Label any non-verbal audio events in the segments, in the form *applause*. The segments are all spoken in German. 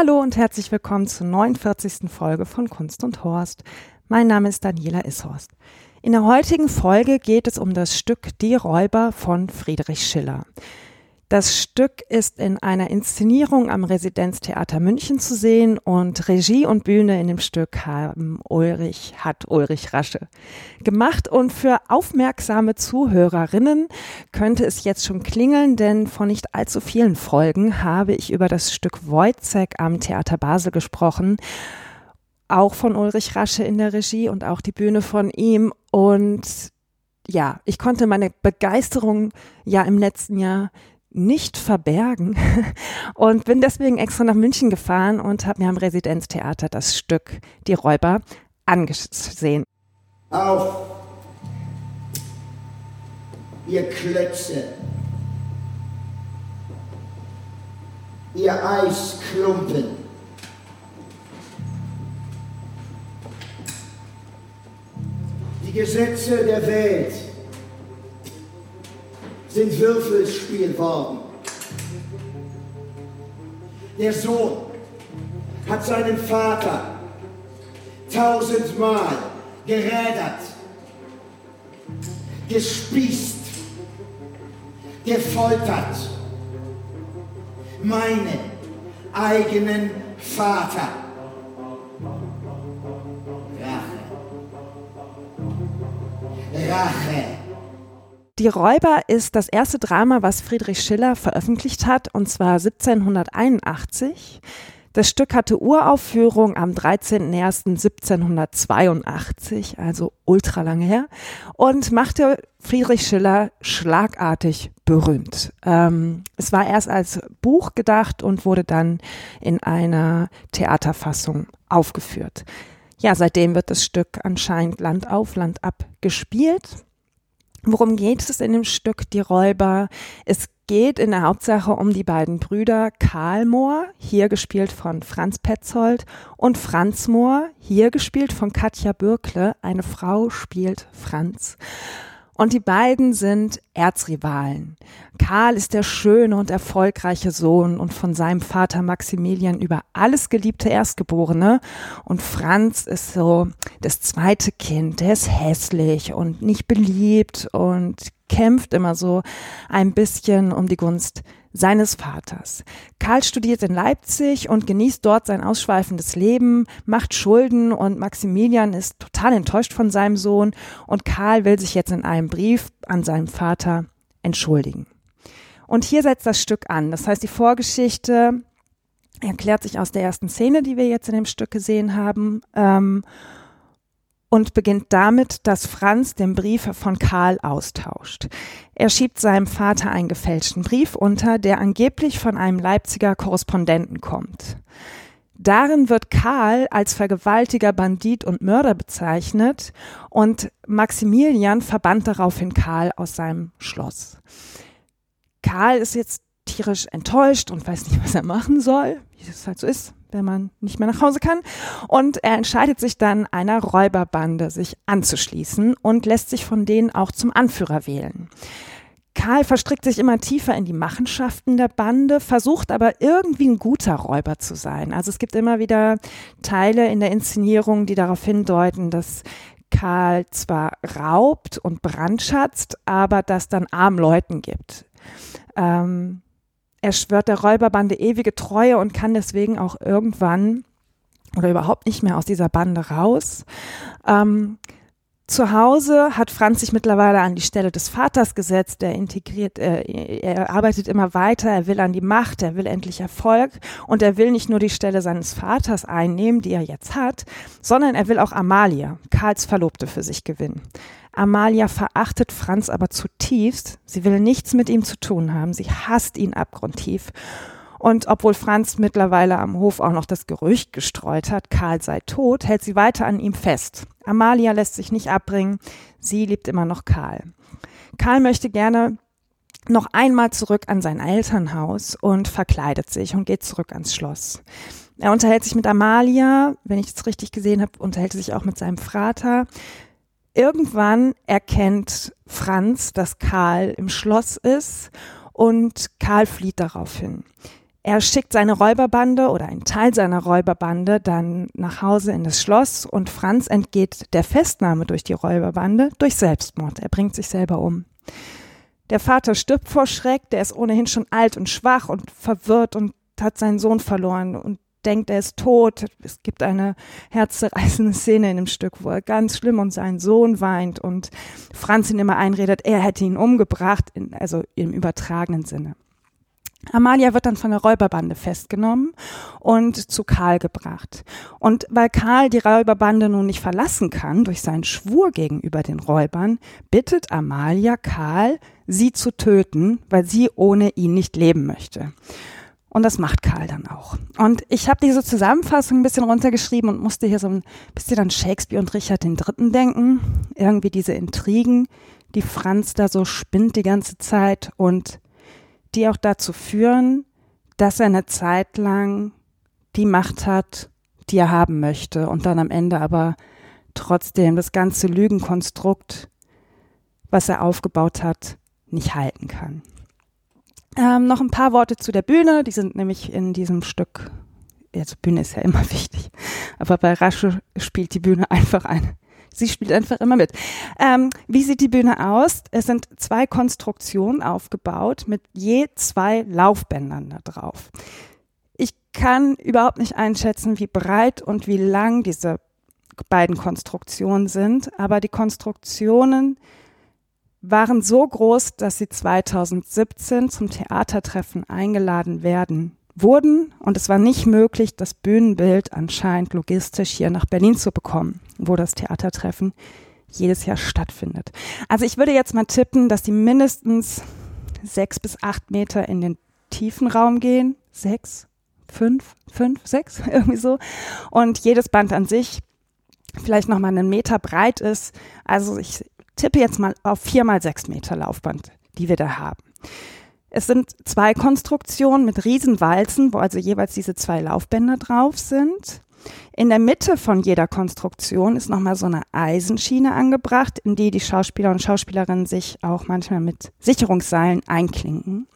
Hallo und herzlich willkommen zur 49. Folge von Kunst und Horst. Mein Name ist Daniela Ishorst. In der heutigen Folge geht es um das Stück Die Räuber von Friedrich Schiller. Das Stück ist in einer Inszenierung am Residenztheater München zu sehen und Regie und Bühne in dem Stück haben Ulrich, hat Ulrich Rasche gemacht. Und für aufmerksame Zuhörerinnen könnte es jetzt schon klingeln, denn vor nicht allzu vielen Folgen habe ich über das Stück Wojcek am Theater Basel gesprochen. Auch von Ulrich Rasche in der Regie und auch die Bühne von ihm. Und ja, ich konnte meine Begeisterung ja im letzten Jahr nicht verbergen *laughs* und bin deswegen extra nach München gefahren und habe mir am Residenztheater das Stück Die Räuber angesehen. Auf, ihr Klötze, ihr Eisklumpen. Die Gesetze der Welt sind Würfelspiel worden. Der Sohn hat seinen Vater tausendmal gerädert, gespießt, gefoltert. Meinen eigenen Vater. Rache. Rache. Die Räuber ist das erste Drama, was Friedrich Schiller veröffentlicht hat, und zwar 1781. Das Stück hatte Uraufführung am 13.01.1782, also ultra lange her, und machte Friedrich Schiller schlagartig berühmt. Ähm, es war erst als Buch gedacht und wurde dann in einer Theaterfassung aufgeführt. Ja, seitdem wird das Stück anscheinend Land auf, Land ab gespielt. Worum geht es in dem Stück Die Räuber? Es geht in der Hauptsache um die beiden Brüder Karl Mohr, hier gespielt von Franz Petzold, und Franz Mohr, hier gespielt von Katja Bürkle. Eine Frau spielt Franz. Und die beiden sind Erzrivalen. Karl ist der schöne und erfolgreiche Sohn und von seinem Vater Maximilian über alles geliebte Erstgeborene. Und Franz ist so das zweite Kind. Der ist hässlich und nicht beliebt und kämpft immer so ein bisschen um die Gunst seines Vaters. Karl studiert in Leipzig und genießt dort sein ausschweifendes Leben, macht Schulden und Maximilian ist total enttäuscht von seinem Sohn und Karl will sich jetzt in einem Brief an seinen Vater entschuldigen. Und hier setzt das Stück an. Das heißt, die Vorgeschichte erklärt sich aus der ersten Szene, die wir jetzt in dem Stück gesehen haben. Ähm, und beginnt damit, dass Franz den Brief von Karl austauscht. Er schiebt seinem Vater einen gefälschten Brief unter, der angeblich von einem Leipziger Korrespondenten kommt. Darin wird Karl als Vergewaltiger, Bandit und Mörder bezeichnet und Maximilian verbannt daraufhin Karl aus seinem Schloss. Karl ist jetzt tierisch enttäuscht und weiß nicht, was er machen soll, wie es halt so ist wenn man nicht mehr nach Hause kann. Und er entscheidet sich dann, einer Räuberbande sich anzuschließen und lässt sich von denen auch zum Anführer wählen. Karl verstrickt sich immer tiefer in die Machenschaften der Bande, versucht aber irgendwie ein guter Räuber zu sein. Also es gibt immer wieder Teile in der Inszenierung, die darauf hindeuten, dass Karl zwar raubt und brandschatzt, aber das dann armen Leuten gibt. Ähm, er schwört der Räuberbande ewige Treue und kann deswegen auch irgendwann oder überhaupt nicht mehr aus dieser Bande raus. Ähm, zu Hause hat Franz sich mittlerweile an die Stelle des Vaters gesetzt. Er integriert, äh, er arbeitet immer weiter. Er will an die Macht. Er will endlich Erfolg. Und er will nicht nur die Stelle seines Vaters einnehmen, die er jetzt hat, sondern er will auch Amalia, Karls Verlobte, für sich gewinnen. Amalia verachtet Franz aber zutiefst. Sie will nichts mit ihm zu tun haben. Sie hasst ihn abgrundtief. Und obwohl Franz mittlerweile am Hof auch noch das Gerücht gestreut hat, Karl sei tot, hält sie weiter an ihm fest. Amalia lässt sich nicht abbringen. Sie liebt immer noch Karl. Karl möchte gerne noch einmal zurück an sein Elternhaus und verkleidet sich und geht zurück ans Schloss. Er unterhält sich mit Amalia, wenn ich es richtig gesehen habe, unterhält er sich auch mit seinem Vater. Irgendwann erkennt Franz, dass Karl im Schloss ist und Karl flieht daraufhin. Er schickt seine Räuberbande oder einen Teil seiner Räuberbande dann nach Hause in das Schloss und Franz entgeht der Festnahme durch die Räuberbande durch Selbstmord. Er bringt sich selber um. Der Vater stirbt vor Schreck, der ist ohnehin schon alt und schwach und verwirrt und hat seinen Sohn verloren und denkt, er ist tot. Es gibt eine herzzerreißende Szene in dem Stück, wo er ganz schlimm um seinen Sohn weint und Franz ihn immer einredet, er hätte ihn umgebracht, also im übertragenen Sinne. Amalia wird dann von der Räuberbande festgenommen und zu Karl gebracht. Und weil Karl die Räuberbande nun nicht verlassen kann durch seinen Schwur gegenüber den Räubern, bittet Amalia Karl, sie zu töten, weil sie ohne ihn nicht leben möchte. Und das macht Karl dann auch. Und ich habe diese Zusammenfassung ein bisschen runtergeschrieben und musste hier so ein bisschen an Shakespeare und Richard III. denken. Irgendwie diese Intrigen, die Franz da so spinnt die ganze Zeit und die auch dazu führen, dass er eine Zeit lang die Macht hat, die er haben möchte und dann am Ende aber trotzdem das ganze Lügenkonstrukt, was er aufgebaut hat, nicht halten kann. Ähm, noch ein paar Worte zu der Bühne, die sind nämlich in diesem Stück, also Bühne ist ja immer *laughs* wichtig, aber bei Rasche spielt die Bühne einfach eine Sie spielt einfach immer mit. Ähm, wie sieht die Bühne aus? Es sind zwei Konstruktionen aufgebaut mit je zwei Laufbändern da drauf. Ich kann überhaupt nicht einschätzen, wie breit und wie lang diese beiden Konstruktionen sind, aber die Konstruktionen waren so groß, dass sie 2017 zum Theatertreffen eingeladen werden wurden und es war nicht möglich, das Bühnenbild anscheinend logistisch hier nach Berlin zu bekommen, wo das Theatertreffen jedes Jahr stattfindet. Also ich würde jetzt mal tippen, dass die mindestens sechs bis acht Meter in den tiefen Raum gehen. Sechs, fünf, fünf, sechs, *laughs* irgendwie so. Und jedes Band an sich vielleicht nochmal einen Meter breit ist. Also ich tippe jetzt mal auf vier mal sechs Meter Laufband, die wir da haben. Es sind zwei Konstruktionen mit Riesenwalzen, wo also jeweils diese zwei Laufbänder drauf sind. In der Mitte von jeder Konstruktion ist nochmal so eine Eisenschiene angebracht, in die die Schauspieler und Schauspielerinnen sich auch manchmal mit Sicherungsseilen einklinken.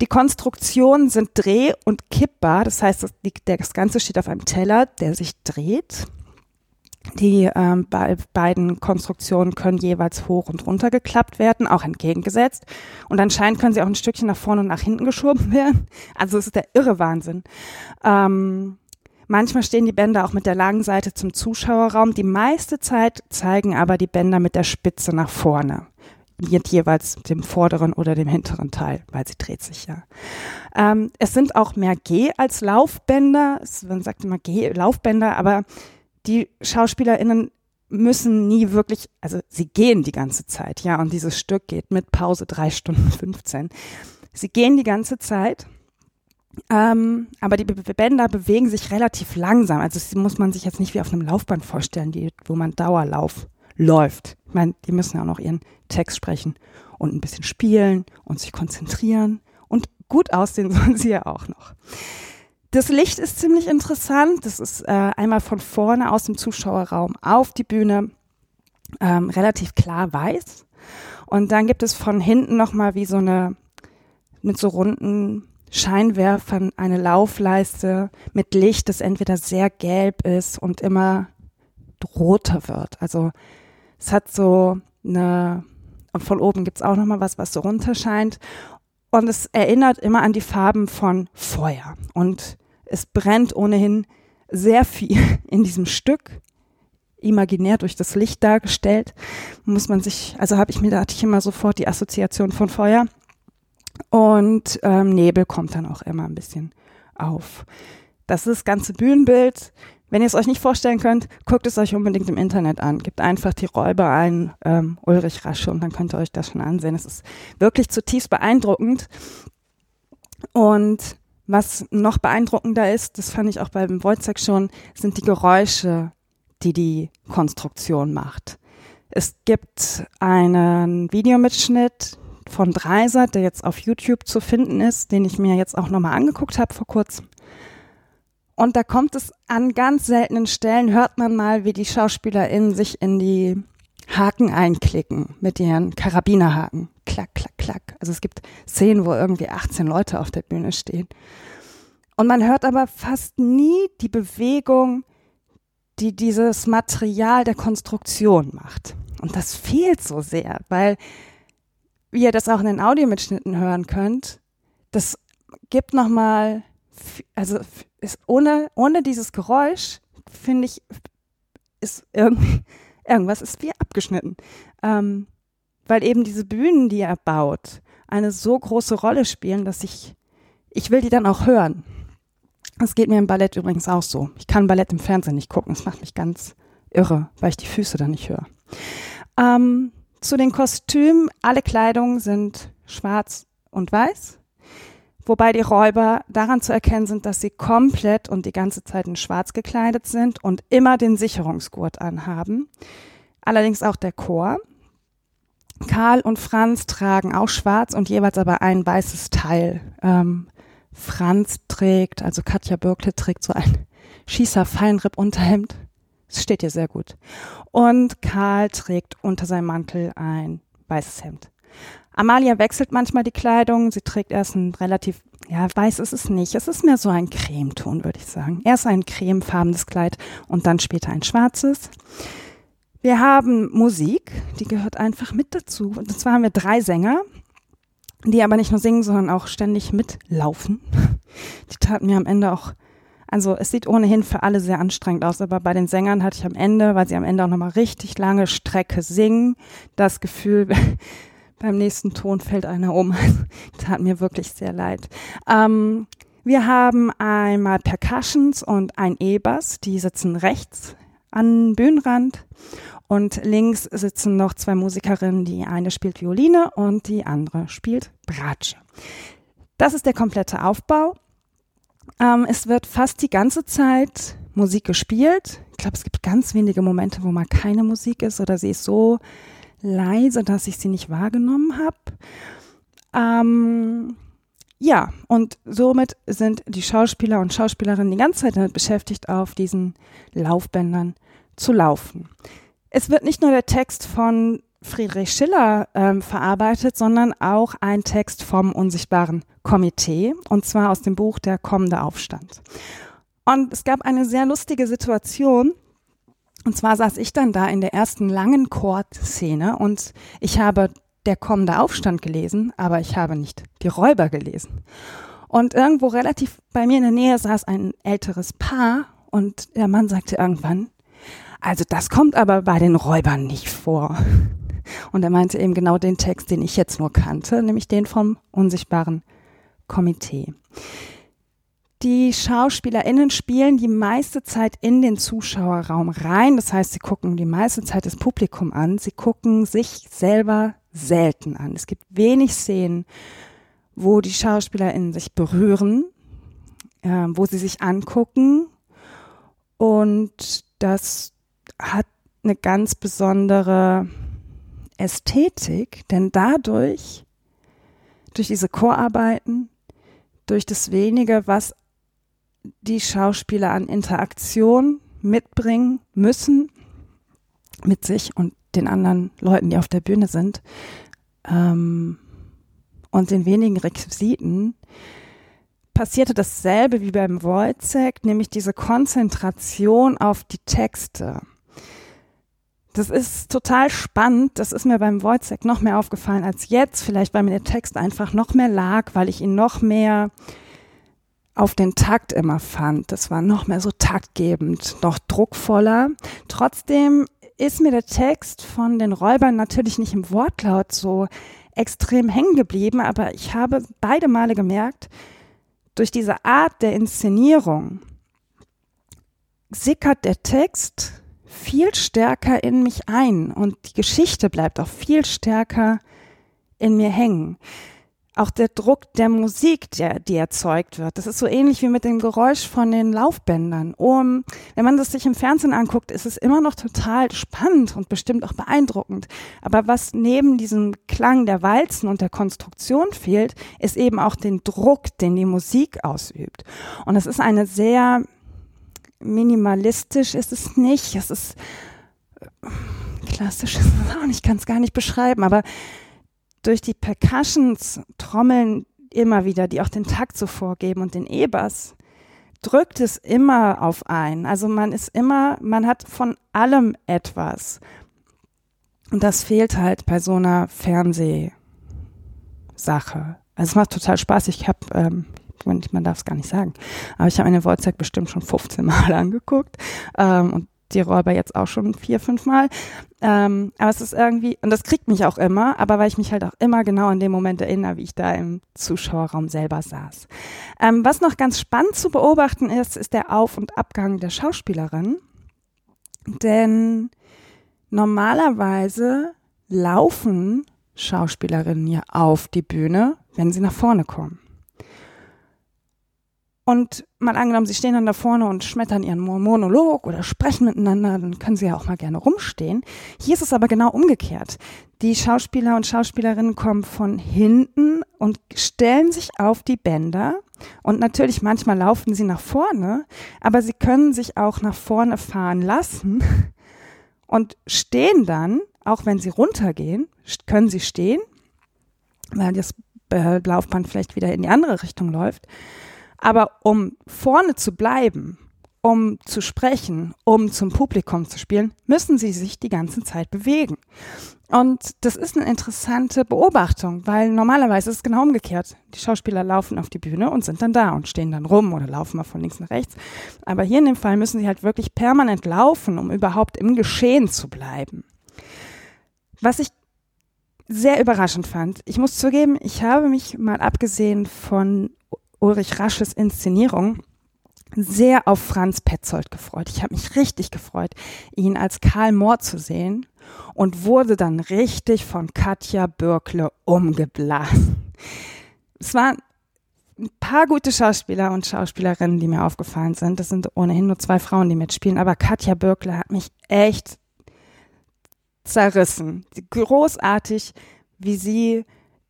Die Konstruktionen sind dreh- und kippbar, das heißt, das, das Ganze steht auf einem Teller, der sich dreht. Die ähm, be beiden Konstruktionen können jeweils hoch und runter geklappt werden, auch entgegengesetzt. Und anscheinend können sie auch ein Stückchen nach vorne und nach hinten geschoben werden. *laughs* Also es ist der irre Wahnsinn. Ähm, manchmal stehen die Bänder auch mit der langen Seite zum Zuschauerraum. Die meiste Zeit zeigen aber die Bänder mit der Spitze nach vorne. Mit jeweils dem vorderen oder dem hinteren Teil, weil sie dreht sich ja. Ähm, es sind auch mehr G als Laufbänder. Man sagt immer G, Laufbänder, aber die SchauspielerInnen müssen nie wirklich, also sie gehen die ganze Zeit, ja, und dieses Stück geht mit Pause drei Stunden 15. Sie gehen die ganze Zeit, ähm, aber die Bänder bewegen sich relativ langsam. Also das muss man sich jetzt nicht wie auf einem Laufband vorstellen, die, wo man Dauerlauf läuft. Ich meine, die müssen ja auch noch ihren Text sprechen und ein bisschen spielen und sich konzentrieren und gut aussehen *laughs* sollen sie ja auch noch. Das Licht ist ziemlich interessant. Das ist äh, einmal von vorne aus dem Zuschauerraum auf die Bühne ähm, relativ klar weiß. Und dann gibt es von hinten nochmal wie so eine, mit so runden Scheinwerfern eine Laufleiste mit Licht, das entweder sehr gelb ist und immer roter wird. Also es hat so eine, und von oben gibt's auch nochmal was, was so runterscheint. Und es erinnert immer an die Farben von Feuer. Und es brennt ohnehin sehr viel *laughs* in diesem Stück, imaginär durch das Licht dargestellt. Muss man sich, also habe ich mir, da hatte ich immer sofort die Assoziation von Feuer. Und ähm, Nebel kommt dann auch immer ein bisschen auf. Das ist das ganze Bühnenbild. Wenn ihr es euch nicht vorstellen könnt, guckt es euch unbedingt im Internet an. Gebt einfach die Räuber ein, ähm, Ulrich Rasche, und dann könnt ihr euch das schon ansehen. Es ist wirklich zutiefst beeindruckend. Und was noch beeindruckender ist, das fand ich auch beim Wojciech schon, sind die Geräusche, die die Konstruktion macht. Es gibt einen Videomitschnitt von Dreisat, der jetzt auf YouTube zu finden ist, den ich mir jetzt auch nochmal angeguckt habe vor kurzem. Und da kommt es an ganz seltenen Stellen, hört man mal, wie die SchauspielerInnen sich in die Haken einklicken mit ihren Karabinerhaken. Klack, klack, klack. Also es gibt Szenen, wo irgendwie 18 Leute auf der Bühne stehen. Und man hört aber fast nie die Bewegung, die dieses Material der Konstruktion macht. Und das fehlt so sehr, weil, wie ihr das auch in den Audiomitschnitten hören könnt, das gibt nochmal, also ist ohne, ohne dieses Geräusch, finde ich, ist irgendwie, irgendwas ist wie abgeschnitten. Ähm, weil eben diese Bühnen, die er baut, eine so große Rolle spielen, dass ich, ich will die dann auch hören. Das geht mir im Ballett übrigens auch so. Ich kann Ballett im Fernsehen nicht gucken. Das macht mich ganz irre, weil ich die Füße dann nicht höre. Ähm, zu den Kostümen. Alle Kleidungen sind schwarz und weiß. Wobei die Räuber daran zu erkennen sind, dass sie komplett und die ganze Zeit in schwarz gekleidet sind und immer den Sicherungsgurt anhaben. Allerdings auch der Chor. Karl und Franz tragen auch schwarz und jeweils aber ein weißes Teil. Ähm, Franz trägt, also Katja Birkle trägt so ein *laughs* Schießer Feinripp-Unterhemd. Es steht ihr sehr gut. Und Karl trägt unter seinem Mantel ein weißes Hemd. Amalia wechselt manchmal die Kleidung. Sie trägt erst ein relativ, ja, weiß ist es nicht. Es ist mehr so ein Cremeton, würde ich sagen. Erst ein cremefarbenes Kleid und dann später ein schwarzes. Wir haben Musik, die gehört einfach mit dazu. Und zwar haben wir drei Sänger, die aber nicht nur singen, sondern auch ständig mitlaufen. Die taten mir am Ende auch, also es sieht ohnehin für alle sehr anstrengend aus, aber bei den Sängern hatte ich am Ende, weil sie am Ende auch nochmal richtig lange Strecke singen, das Gefühl, beim nächsten Ton fällt einer um. *laughs* Tat mir wirklich sehr leid. Ähm, wir haben einmal Percussions und ein E-Bass, die sitzen rechts an Bühnenrand und links sitzen noch zwei Musikerinnen, die eine spielt Violine und die andere spielt Bratsche. Das ist der komplette Aufbau. Ähm, es wird fast die ganze Zeit Musik gespielt. Ich glaube, es gibt ganz wenige Momente, wo mal keine Musik ist oder sie ist so leise, dass ich sie nicht wahrgenommen habe. Ähm, ja, und somit sind die Schauspieler und Schauspielerinnen die ganze Zeit damit beschäftigt, auf diesen Laufbändern zu laufen. Es wird nicht nur der Text von Friedrich Schiller ähm, verarbeitet, sondern auch ein Text vom unsichtbaren Komitee, und zwar aus dem Buch Der kommende Aufstand. Und es gab eine sehr lustige Situation. Und zwar saß ich dann da in der ersten langen Chordszene und ich habe Der kommende Aufstand gelesen, aber ich habe nicht die Räuber gelesen. Und irgendwo relativ bei mir in der Nähe saß ein älteres Paar und der Mann sagte irgendwann, also das kommt aber bei den Räubern nicht vor. Und er meinte eben genau den Text, den ich jetzt nur kannte, nämlich den vom unsichtbaren Komitee. Die SchauspielerInnen spielen die meiste Zeit in den Zuschauerraum rein. Das heißt, sie gucken die meiste Zeit das Publikum an. Sie gucken sich selber selten an. Es gibt wenig Szenen, wo die SchauspielerInnen sich berühren, äh, wo sie sich angucken. Und das hat eine ganz besondere Ästhetik, denn dadurch, durch diese Chorarbeiten, durch das wenige, was die Schauspieler an Interaktion mitbringen müssen mit sich und den anderen Leuten, die auf der Bühne sind, ähm, und den wenigen Requisiten, passierte dasselbe wie beim Wojcek, nämlich diese Konzentration auf die Texte. Das ist total spannend. Das ist mir beim Wojciech noch mehr aufgefallen als jetzt. Vielleicht, weil mir der Text einfach noch mehr lag, weil ich ihn noch mehr auf den Takt immer fand. Das war noch mehr so taktgebend, noch druckvoller. Trotzdem ist mir der Text von den Räubern natürlich nicht im Wortlaut so extrem hängen geblieben, aber ich habe beide Male gemerkt, durch diese Art der Inszenierung sickert der Text viel stärker in mich ein und die Geschichte bleibt auch viel stärker in mir hängen. Auch der Druck der Musik, der, die erzeugt wird, das ist so ähnlich wie mit dem Geräusch von den Laufbändern. Um, wenn man das sich im Fernsehen anguckt, ist es immer noch total spannend und bestimmt auch beeindruckend. Aber was neben diesem Klang der Walzen und der Konstruktion fehlt, ist eben auch den Druck, den die Musik ausübt. Und es ist eine sehr minimalistisch ist es nicht. Es ist äh, klassisch, ist es auch nicht, kann es gar nicht beschreiben, aber durch die Percussions, Trommeln immer wieder, die auch den Takt so vorgeben und den E-Bass, drückt es immer auf einen. Also man ist immer, man hat von allem etwas. Und das fehlt halt bei so einer Fernsehsache. Also es macht total Spaß. Ich habe, ähm, man darf es gar nicht sagen, aber ich habe eine Wozzeck bestimmt schon 15 Mal *laughs* angeguckt ähm, und die Räuber jetzt auch schon vier, fünf Mal. Ähm, aber es ist irgendwie, und das kriegt mich auch immer, aber weil ich mich halt auch immer genau an den Moment erinnere, wie ich da im Zuschauerraum selber saß. Ähm, was noch ganz spannend zu beobachten ist, ist der Auf- und Abgang der Schauspielerin. Denn normalerweise laufen Schauspielerinnen ja auf die Bühne, wenn sie nach vorne kommen. Und mal angenommen, sie stehen dann da vorne und schmettern ihren Monolog oder sprechen miteinander, dann können sie ja auch mal gerne rumstehen. Hier ist es aber genau umgekehrt. Die Schauspieler und Schauspielerinnen kommen von hinten und stellen sich auf die Bänder. Und natürlich manchmal laufen sie nach vorne, aber sie können sich auch nach vorne fahren lassen *laughs* und stehen dann, auch wenn sie runtergehen, können sie stehen, weil das Laufband vielleicht wieder in die andere Richtung läuft aber um vorne zu bleiben, um zu sprechen, um zum Publikum zu spielen, müssen sie sich die ganze Zeit bewegen. Und das ist eine interessante Beobachtung, weil normalerweise ist es genau umgekehrt. Die Schauspieler laufen auf die Bühne und sind dann da und stehen dann rum oder laufen mal von links nach rechts. Aber hier in dem Fall müssen sie halt wirklich permanent laufen, um überhaupt im Geschehen zu bleiben. Was ich sehr überraschend fand, ich muss zugeben, ich habe mich mal abgesehen von Ulrich Rasches Inszenierung sehr auf Franz Petzold gefreut. Ich habe mich richtig gefreut, ihn als Karl Mohr zu sehen und wurde dann richtig von Katja Bürkle umgeblasen. Es waren ein paar gute Schauspieler und Schauspielerinnen, die mir aufgefallen sind. Das sind ohnehin nur zwei Frauen, die mitspielen, aber Katja Bürkle hat mich echt zerrissen. Großartig, wie sie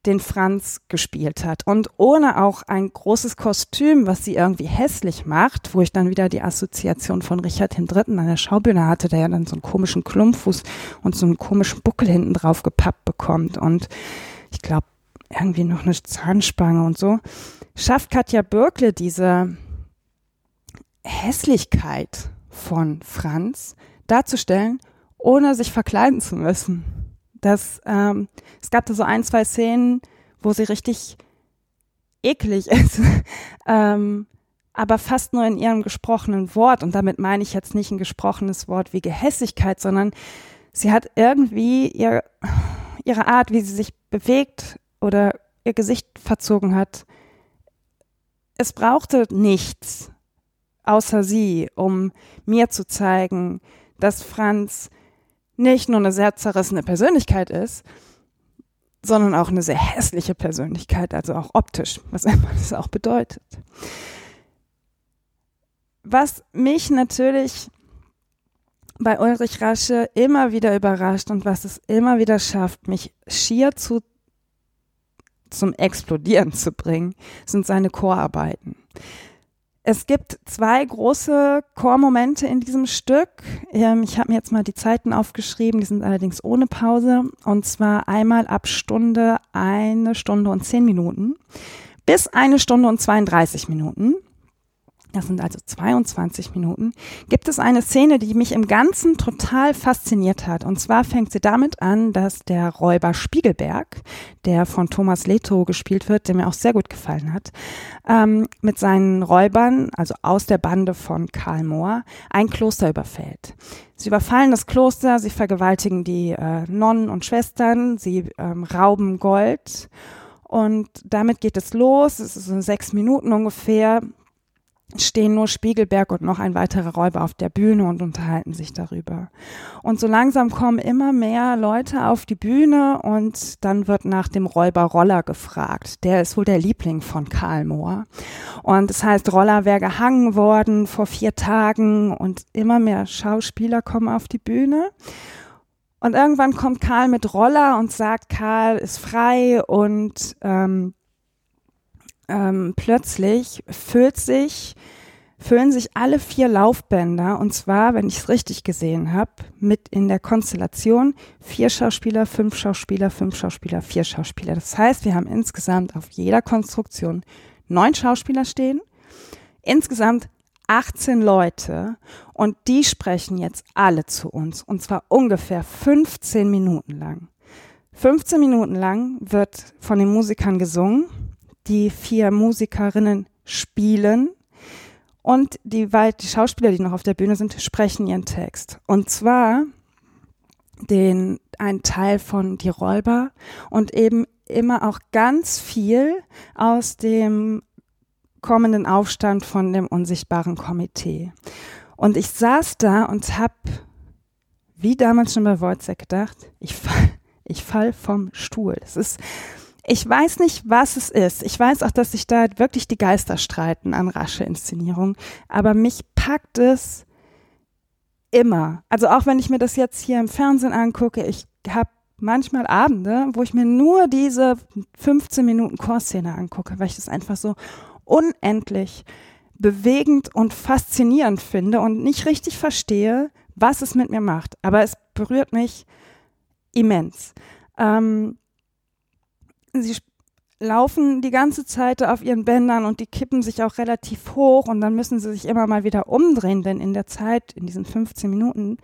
den Franz gespielt hat. Und ohne auch ein großes Kostüm, was sie irgendwie hässlich macht, wo ich dann wieder die Assoziation von Richard III. an der Schaubühne hatte, der ja dann so einen komischen Klumpfuß und so einen komischen Buckel hinten drauf gepappt bekommt. Und ich glaube, irgendwie noch eine Zahnspange und so. Schafft Katja Bürkle diese Hässlichkeit von Franz darzustellen, ohne sich verkleiden zu müssen dass ähm, es gab da so ein, zwei Szenen, wo sie richtig eklig *laughs* ist, ähm, aber fast nur in ihrem gesprochenen Wort. Und damit meine ich jetzt nicht ein gesprochenes Wort wie Gehässigkeit, sondern sie hat irgendwie ihr, ihre Art, wie sie sich bewegt oder ihr Gesicht verzogen hat. Es brauchte nichts außer sie, um mir zu zeigen, dass Franz nicht nur eine sehr zerrissene Persönlichkeit ist, sondern auch eine sehr hässliche Persönlichkeit, also auch optisch, was *laughs* immer das auch bedeutet. Was mich natürlich bei Ulrich Rasche immer wieder überrascht und was es immer wieder schafft, mich schier zu, zum Explodieren zu bringen, sind seine Chorarbeiten. Es gibt zwei große Chormomente in diesem Stück. Ähm, ich habe mir jetzt mal die Zeiten aufgeschrieben, die sind allerdings ohne Pause. Und zwar einmal ab Stunde eine Stunde und zehn Minuten bis eine Stunde und 32 Minuten das sind also 22 Minuten, gibt es eine Szene, die mich im Ganzen total fasziniert hat. Und zwar fängt sie damit an, dass der Räuber Spiegelberg, der von Thomas Leto gespielt wird, der mir auch sehr gut gefallen hat, ähm, mit seinen Räubern, also aus der Bande von Karl Mohr, ein Kloster überfällt. Sie überfallen das Kloster, sie vergewaltigen die äh, Nonnen und Schwestern, sie ähm, rauben Gold. Und damit geht es los. Es ist so sechs Minuten ungefähr stehen nur Spiegelberg und noch ein weiterer Räuber auf der Bühne und unterhalten sich darüber. Und so langsam kommen immer mehr Leute auf die Bühne und dann wird nach dem Räuber Roller gefragt. Der ist wohl der Liebling von Karl Mohr. Und das heißt, Roller wäre gehangen worden vor vier Tagen und immer mehr Schauspieler kommen auf die Bühne. Und irgendwann kommt Karl mit Roller und sagt, Karl ist frei und ähm, ähm, plötzlich füllt sich, füllen sich alle vier Laufbänder, und zwar, wenn ich es richtig gesehen habe, mit in der Konstellation vier Schauspieler, fünf Schauspieler, fünf Schauspieler, vier Schauspieler. Das heißt, wir haben insgesamt auf jeder Konstruktion neun Schauspieler stehen, insgesamt 18 Leute und die sprechen jetzt alle zu uns und zwar ungefähr 15 Minuten lang. 15 Minuten lang wird von den Musikern gesungen, die vier Musikerinnen spielen und die, die Schauspieler, die noch auf der Bühne sind, sprechen ihren Text. Und zwar den, ein Teil von Die Räuber und eben immer auch ganz viel aus dem kommenden Aufstand von dem unsichtbaren Komitee. Und ich saß da und habe, wie damals schon bei Wojciech gedacht, ich fall, ich fall vom Stuhl. Es ist, ich weiß nicht, was es ist. Ich weiß auch, dass sich da wirklich die Geister streiten an rasche Inszenierung. Aber mich packt es immer. Also auch wenn ich mir das jetzt hier im Fernsehen angucke, ich habe manchmal Abende, wo ich mir nur diese 15 Minuten Chorszene angucke, weil ich das einfach so unendlich bewegend und faszinierend finde und nicht richtig verstehe, was es mit mir macht. Aber es berührt mich immens. Ähm, sie laufen die ganze Zeit auf ihren Bändern und die kippen sich auch relativ hoch und dann müssen sie sich immer mal wieder umdrehen, denn in der Zeit, in diesen 15 Minuten,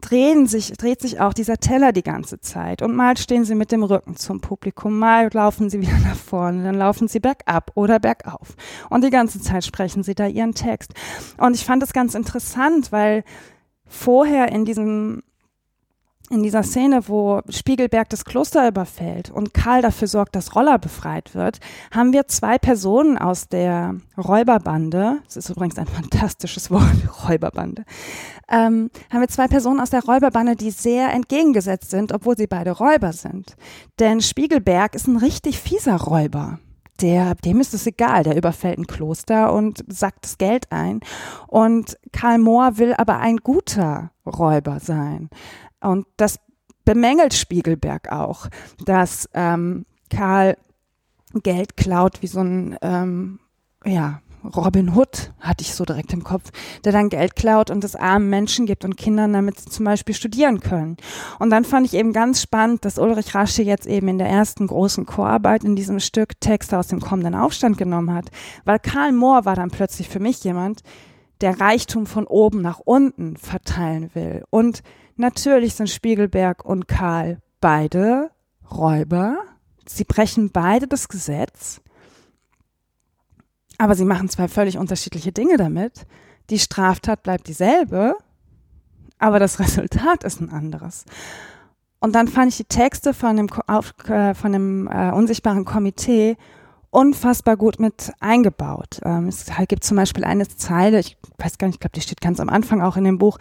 drehen sich, dreht sich auch dieser Teller die ganze Zeit und mal stehen sie mit dem Rücken zum Publikum, mal laufen sie *laughs* wieder nach vorne, dann laufen sie bergab oder bergauf und die ganze Zeit sprechen sie da ihren Text. Und ich fand das ganz interessant, weil vorher in diesem in dieser Szene, wo Spiegelberg das Kloster überfällt und Karl dafür sorgt, dass Roller befreit wird, haben wir zwei Personen aus der Räuberbande, das ist übrigens ein fantastisches Wort, *laughs* Räuberbande, ähm, haben wir zwei Personen aus der Räuberbande, die sehr entgegengesetzt sind, obwohl sie beide Räuber sind. Denn Spiegelberg ist ein richtig fieser Räuber der, dem ist es egal, der überfällt ein Kloster und sackt das Geld ein. Und Karl Mohr will aber ein guter Räuber sein. Und das bemängelt Spiegelberg auch, dass ähm, Karl Geld klaut wie so ein, ähm, ja, Robin Hood hatte ich so direkt im Kopf, der dann Geld klaut und es armen Menschen gibt und Kindern, damit sie zum Beispiel studieren können. Und dann fand ich eben ganz spannend, dass Ulrich Rasche jetzt eben in der ersten großen Chorarbeit in diesem Stück Texte aus dem kommenden Aufstand genommen hat, weil Karl Mohr war dann plötzlich für mich jemand, der Reichtum von oben nach unten verteilen will und Natürlich sind Spiegelberg und Karl beide Räuber. Sie brechen beide das Gesetz. Aber sie machen zwei völlig unterschiedliche Dinge damit. Die Straftat bleibt dieselbe, aber das *laughs* Resultat ist ein anderes. Und dann fand ich die Texte von dem, äh, von dem äh, unsichtbaren Komitee unfassbar gut mit eingebaut. Ähm, es gibt zum Beispiel eine Zeile, ich weiß gar nicht, ich glaube, die steht ganz am Anfang auch in dem Buch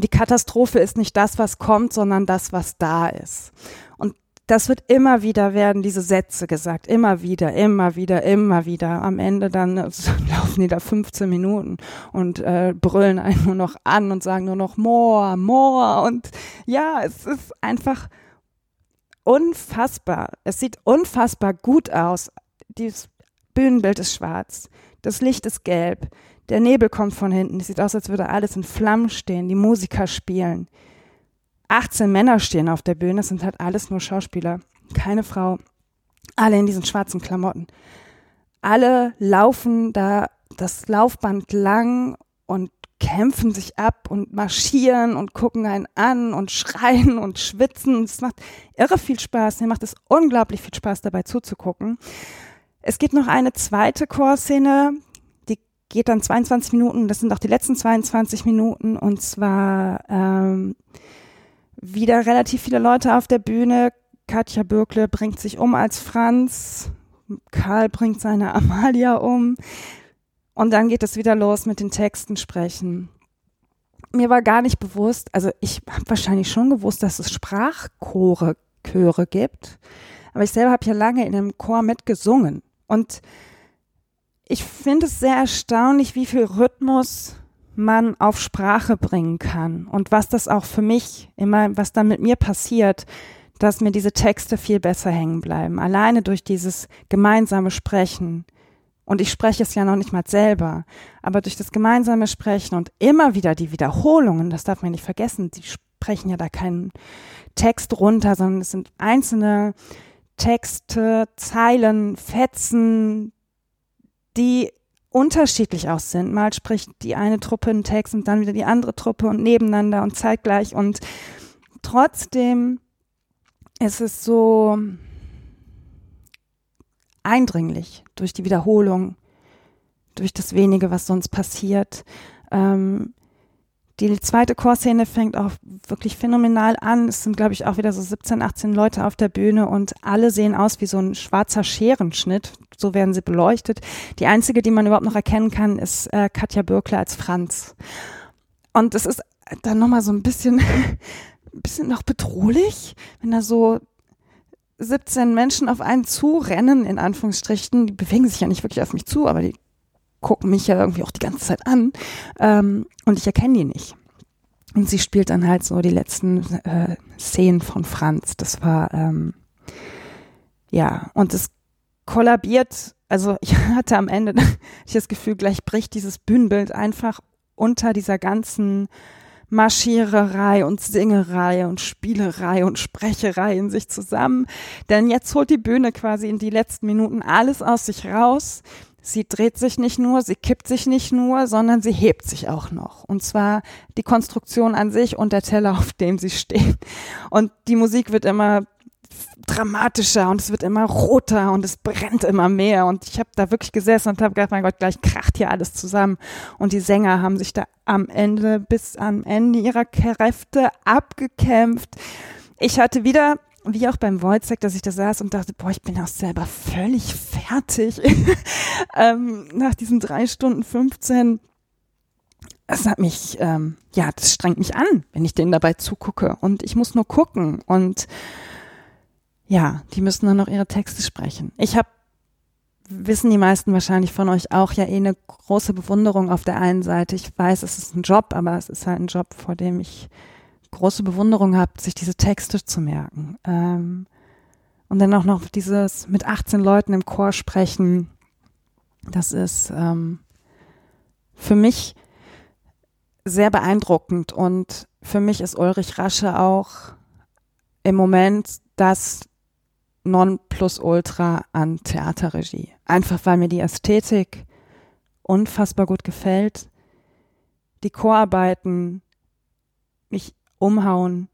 die Katastrophe ist nicht das, was kommt, sondern das, was da ist. Und das wird immer wieder werden, diese Sätze gesagt, immer wieder, immer wieder, immer wieder. Am Ende dann äh, *laughs* laufen die da 15 Minuten und äh, brüllen einen nur noch an und sagen nur noch more, more. Und ja, es ist einfach unfassbar. Es sieht unfassbar gut aus. Dieses Bühnenbild ist schwarz, das Licht ist gelb, der Nebel kommt von hinten. Es sieht aus, als würde alles in Flammen stehen. Die Musiker spielen. 18 Männer stehen auf der Bühne. Es sind halt alles nur Schauspieler. Keine Frau. Alle in diesen schwarzen Klamotten. Alle laufen da das Laufband lang und kämpfen sich ab und marschieren und gucken einen an und *laughs* schreien und schwitzen. Es macht irre viel Spaß. Mir macht es unglaublich viel Spaß, dabei zuzugucken. Es gibt noch eine zweite Chorszene, geht dann 22 Minuten, das sind auch die letzten 22 Minuten und zwar ähm, wieder relativ viele Leute auf der Bühne. Katja Bürkle bringt sich um als Franz, Karl bringt seine *laughs* Amalia um und dann geht es wieder los mit den Texten sprechen. Mir war gar nicht bewusst, also ich habe wahrscheinlich schon gewusst, dass es Sprachchore Chöre gibt, aber ich selber habe ja lange in einem Chor mitgesungen und ich finde es sehr erstaunlich, wie viel Rhythmus man auf Sprache bringen kann und was das auch für mich immer, was dann mit mir passiert, dass mir diese Texte viel besser hängen bleiben. Alleine durch dieses gemeinsame Sprechen. Und ich spreche es ja noch nicht mal selber, aber durch das gemeinsame Sprechen und immer wieder die Wiederholungen, das darf man nicht vergessen, die sprechen ja da keinen Text runter, sondern es sind einzelne Texte, Zeilen, Fetzen, die unterschiedlich auch sind. Mal spricht die eine Truppe einen Text und dann wieder die andere Truppe und nebeneinander und zeitgleich und trotzdem ist es so eindringlich durch die Wiederholung, durch das wenige, was sonst passiert. Ähm, die zweite Chorszene fängt auch wirklich phänomenal an. Es sind, glaube ich, auch wieder so 17, 18 Leute auf der Bühne und alle sehen aus wie so ein schwarzer Scherenschnitt. So werden sie beleuchtet. Die einzige, die man überhaupt noch erkennen kann, ist äh, Katja Bürkle als Franz. Und es ist dann nochmal so ein bisschen, *laughs* bisschen noch bedrohlich, wenn da so 17 Menschen auf einen zurennen, in Anführungsstrichen. Die bewegen sich ja nicht wirklich auf mich zu, aber die gucken mich ja irgendwie auch die ganze Zeit an ähm, und ich erkenne die nicht. Und sie spielt dann halt so die letzten äh, Szenen von Franz. Das war, ähm, ja, und es kollabiert, also *laughs* ich hatte am Ende *laughs* ich das Gefühl, gleich bricht dieses Bühnenbild einfach unter dieser ganzen Marschiererei und Singerei und Spielerei und Sprecherei in sich zusammen. Denn jetzt holt die Bühne quasi in die letzten Minuten alles aus sich raus. Sie dreht sich nicht nur, sie kippt sich nicht nur, sondern sie hebt sich auch noch. Und zwar die Konstruktion an sich und der Teller, *laughs* auf dem sie steht. Und die Musik wird immer dramatischer und es wird immer roter und es brennt immer mehr. Und ich habe da wirklich gesessen und habe gedacht, mein Gott, gleich kracht hier alles zusammen. Und die Sänger haben sich da am Ende bis am Ende ihrer Kräfte abgekämpft. Ich hatte wieder wie auch beim Wojciech, dass ich da saß und dachte, boah, ich bin auch selber völlig fertig *laughs* ähm, nach diesen drei Stunden 15. Es hat mich, ähm, ja, das strengt mich an, wenn ich denen dabei zugucke und ich muss nur gucken und ja, die müssen dann noch ihre Texte sprechen. Ich habe, wissen die meisten wahrscheinlich von euch auch, ja eh eine große Bewunderung auf der einen Seite. Ich weiß, es ist ein Job, aber es ist halt ein Job, vor dem ich große Bewunderung habt, sich diese Texte zu merken. Ähm, und dann auch noch dieses mit 18 Leuten im Chor sprechen. Das ist ähm, für mich sehr beeindruckend und für mich ist Ulrich Rasche auch im Moment das Nonplusultra an Theaterregie. Einfach weil mir die Ästhetik unfassbar gut gefällt. Die Chorarbeiten mich umhauen.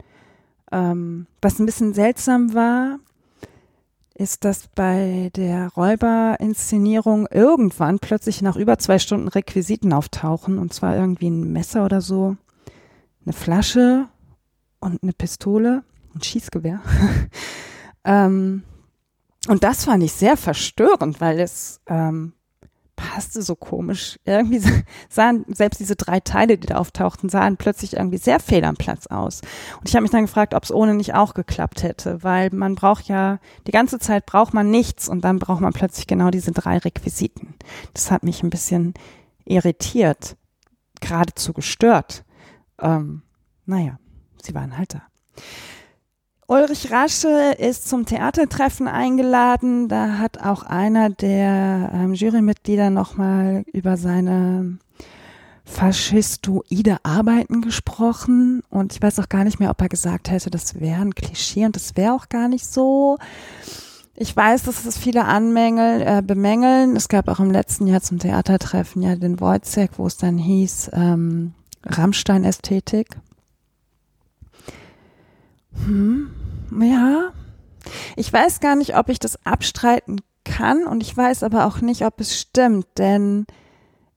Ähm, was ein bisschen seltsam war, ist, dass bei der Räuberinszenierung irgendwann plötzlich nach über zwei Stunden Requisiten auftauchen, und zwar irgendwie ein Messer oder so, eine Flasche und eine Pistole, ein Schießgewehr. *laughs* ähm, und das fand ich sehr verstörend, weil es ähm, passte so komisch. Irgendwie sahen selbst diese drei Teile, die da auftauchten, sahen plötzlich irgendwie sehr fehl am Platz aus. Und ich habe mich dann gefragt, ob es ohne nicht auch geklappt hätte, weil man braucht ja, die ganze Zeit braucht man nichts und dann braucht man plötzlich genau diese drei Requisiten. Das hat mich ein bisschen irritiert, geradezu gestört. Ähm, naja, sie waren halt da. Ulrich Rasche ist zum Theatertreffen eingeladen. Da hat auch einer der ähm, Jurymitglieder nochmal über seine faschistoide Arbeiten gesprochen. Und ich weiß auch gar nicht mehr, ob er gesagt hätte, das wäre ein Klischee und das wäre auch gar nicht so. Ich weiß, dass es viele Anmängel, äh, bemängeln. Es gab auch im letzten Jahr zum Theatertreffen ja den Wojciech, wo es dann hieß ähm, Rammstein-Ästhetik. Hm, ja. Ich weiß gar nicht, ob ich das abstreiten kann und ich weiß aber auch nicht, ob es stimmt, denn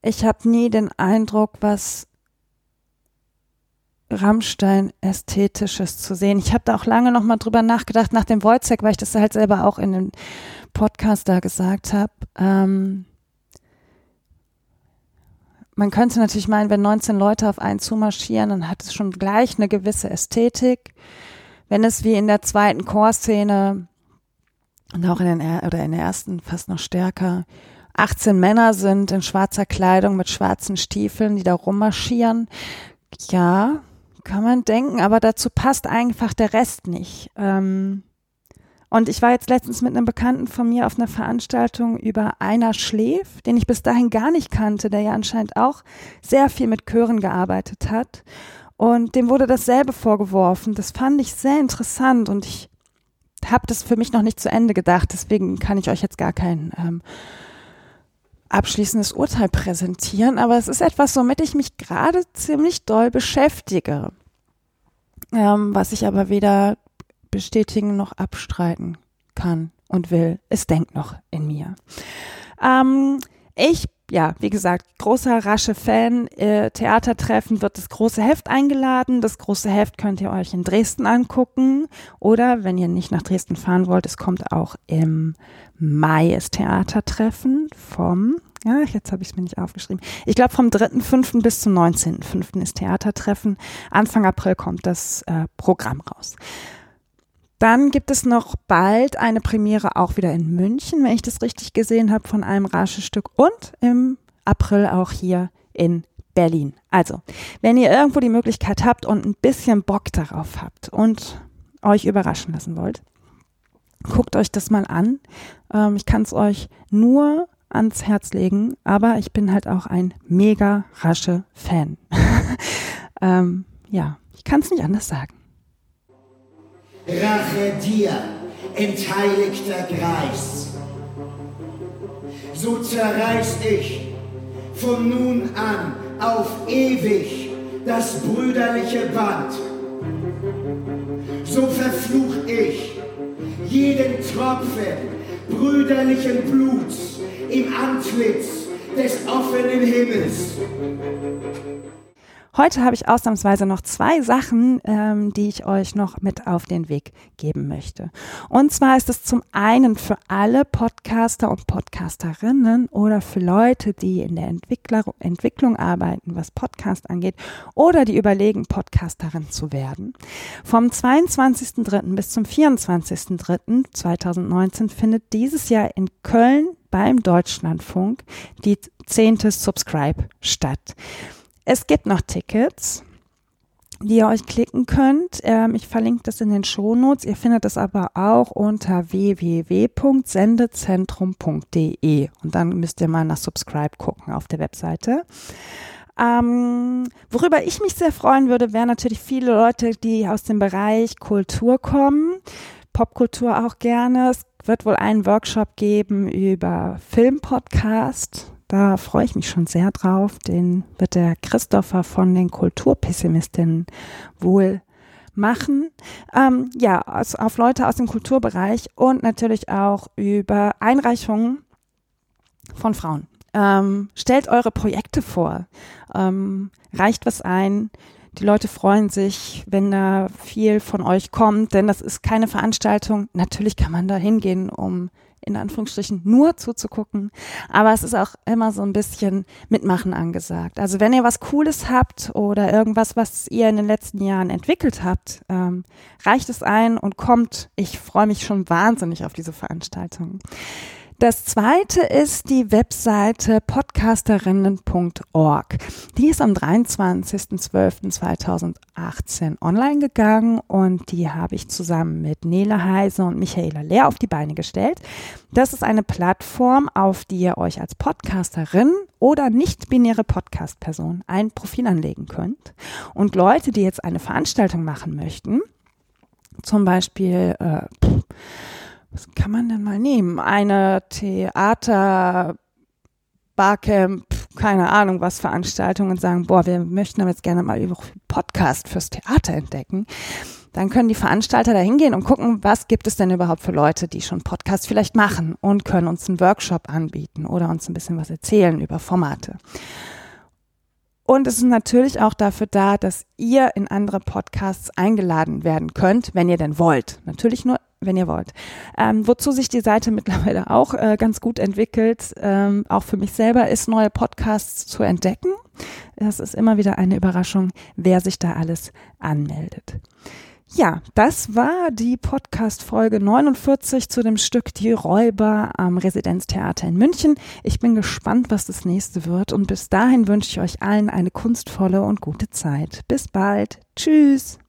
ich habe nie den Eindruck, was Rammstein ästhetisches zu sehen. Ich habe da auch lange noch mal drüber nachgedacht nach dem Wojciech, weil ich das halt selber auch in dem Podcast da gesagt habe. Ähm, man könnte natürlich meinen, wenn 19 Leute auf einen zumarschieren, dann hat es schon gleich eine gewisse Ästhetik wenn es wie in der zweiten Chorszene und auch in, den, oder in der ersten fast noch stärker 18 Männer sind in schwarzer Kleidung mit schwarzen Stiefeln, die da rummarschieren. Ja, kann man denken, aber dazu passt einfach der Rest nicht. Ähm, und ich war jetzt letztens mit einem Bekannten von mir auf einer Veranstaltung über Einer Schläf, den ich bis dahin gar nicht kannte, der ja anscheinend auch sehr viel mit Chören gearbeitet hat. Und dem wurde dasselbe vorgeworfen. Das fand ich sehr interessant und ich habe das für mich noch nicht zu Ende gedacht. Deswegen kann ich euch jetzt gar kein ähm, abschließendes Urteil präsentieren, aber es ist etwas, womit ich mich gerade ziemlich doll beschäftige, ähm, was ich aber weder bestätigen noch abstreiten kann und will. Es denkt noch in mir. Ähm, ich ja, wie gesagt, großer rasche Fan. Äh, Theatertreffen wird das große Heft eingeladen. Das große Heft könnt ihr euch in Dresden angucken. Oder wenn ihr nicht nach Dresden fahren wollt, es kommt auch im Mai ist Theatertreffen vom, ja, jetzt habe ich es mir nicht aufgeschrieben. Ich glaube vom 3.5. bis zum 19.5. ist Theatertreffen. Anfang April kommt das äh, Programm raus. Dann gibt es noch bald eine Premiere auch wieder in München, wenn ich das richtig gesehen habe, von einem Rasche-Stück und im April auch hier in Berlin. Also, wenn ihr irgendwo die Möglichkeit habt und ein bisschen Bock darauf habt und euch überraschen lassen wollt, guckt euch das mal an. Ähm, ich kann es euch nur ans Herz legen, aber ich bin halt auch ein mega rasche Fan. *laughs* ähm, ja, ich kann es nicht anders sagen. Rache dir, entheiligter Greis. So zerreiß ich von nun an auf ewig das brüderliche Band. So verfluch ich jeden Tropfen brüderlichen Bluts im Antlitz des offenen Himmels. Heute habe ich ausnahmsweise noch zwei Sachen, ähm, die ich euch noch mit auf den Weg geben möchte. Und zwar ist es zum einen für alle Podcaster und Podcasterinnen oder für Leute, die in der Entwickler Entwicklung arbeiten, was Podcast angeht, oder die überlegen, Podcasterin zu werden. Vom 22.03. bis zum 24.03.2019 findet dieses Jahr in Köln beim Deutschlandfunk die zehnte Subscribe statt. Es gibt noch Tickets, die ihr euch klicken könnt. Ähm, ich verlinke das in den Shownotes. Ihr findet das aber auch unter www.sendezentrum.de und dann müsst ihr mal nach Subscribe gucken auf der Webseite. Ähm, worüber ich mich sehr freuen würde, wären natürlich viele Leute, die aus dem Bereich Kultur kommen, Popkultur auch gerne. Es wird wohl einen Workshop geben über Filmpodcast da freue ich mich schon sehr drauf. Den wird der Christopher von den Kulturpessimistinnen wohl machen. Ähm, ja, also auf Leute aus dem Kulturbereich und natürlich auch über Einreichungen von Frauen. Ähm, stellt eure Projekte vor. Ähm, reicht was ein. Die Leute freuen sich, wenn da viel von euch kommt, denn das ist keine Veranstaltung. Natürlich kann man da hingehen, um in Anführungsstrichen nur zuzugucken. Aber es ist auch immer so ein bisschen Mitmachen angesagt. Also wenn ihr was Cooles habt oder irgendwas, was ihr in den letzten Jahren entwickelt habt, ähm, reicht es ein und kommt. Ich freue mich schon wahnsinnig auf diese Veranstaltung. Das zweite ist die Webseite podcasterinnen.org. Die ist am 23.12.2018 online gegangen und die habe ich zusammen mit Nele Heise und Michaela Lehr auf die Beine gestellt. Das ist eine Plattform, auf die ihr euch als Podcasterin oder nicht-binäre Podcast-Person ein Profil anlegen könnt. Und Leute, die jetzt eine Veranstaltung machen möchten, zum Beispiel, äh, was kann man denn mal nehmen? Eine Theater, Barcamp, keine Ahnung was Veranstaltung und sagen, boah, wir möchten aber jetzt gerne mal über Podcast fürs Theater entdecken. Dann können die Veranstalter da hingehen und gucken, was gibt es denn überhaupt für Leute, die schon Podcast vielleicht machen und können uns einen Workshop anbieten oder uns ein bisschen was erzählen über Formate. Und es ist natürlich auch dafür da, dass ihr in andere Podcasts eingeladen werden könnt, wenn ihr denn wollt. Natürlich nur, wenn ihr wollt. Ähm, wozu sich die Seite *laughs* mittlerweile auch äh, ganz gut entwickelt, ähm, auch für mich selber, ist neue Podcasts zu entdecken. Das ist immer wieder eine Überraschung, wer sich da alles anmeldet. Ja, das war die Podcast-Folge 49 zu dem Stück Die Räuber am Residenztheater in München. Ich bin gespannt, was das nächste wird und bis dahin wünsche ich euch allen eine kunstvolle und gute Zeit. Bis bald. Tschüss.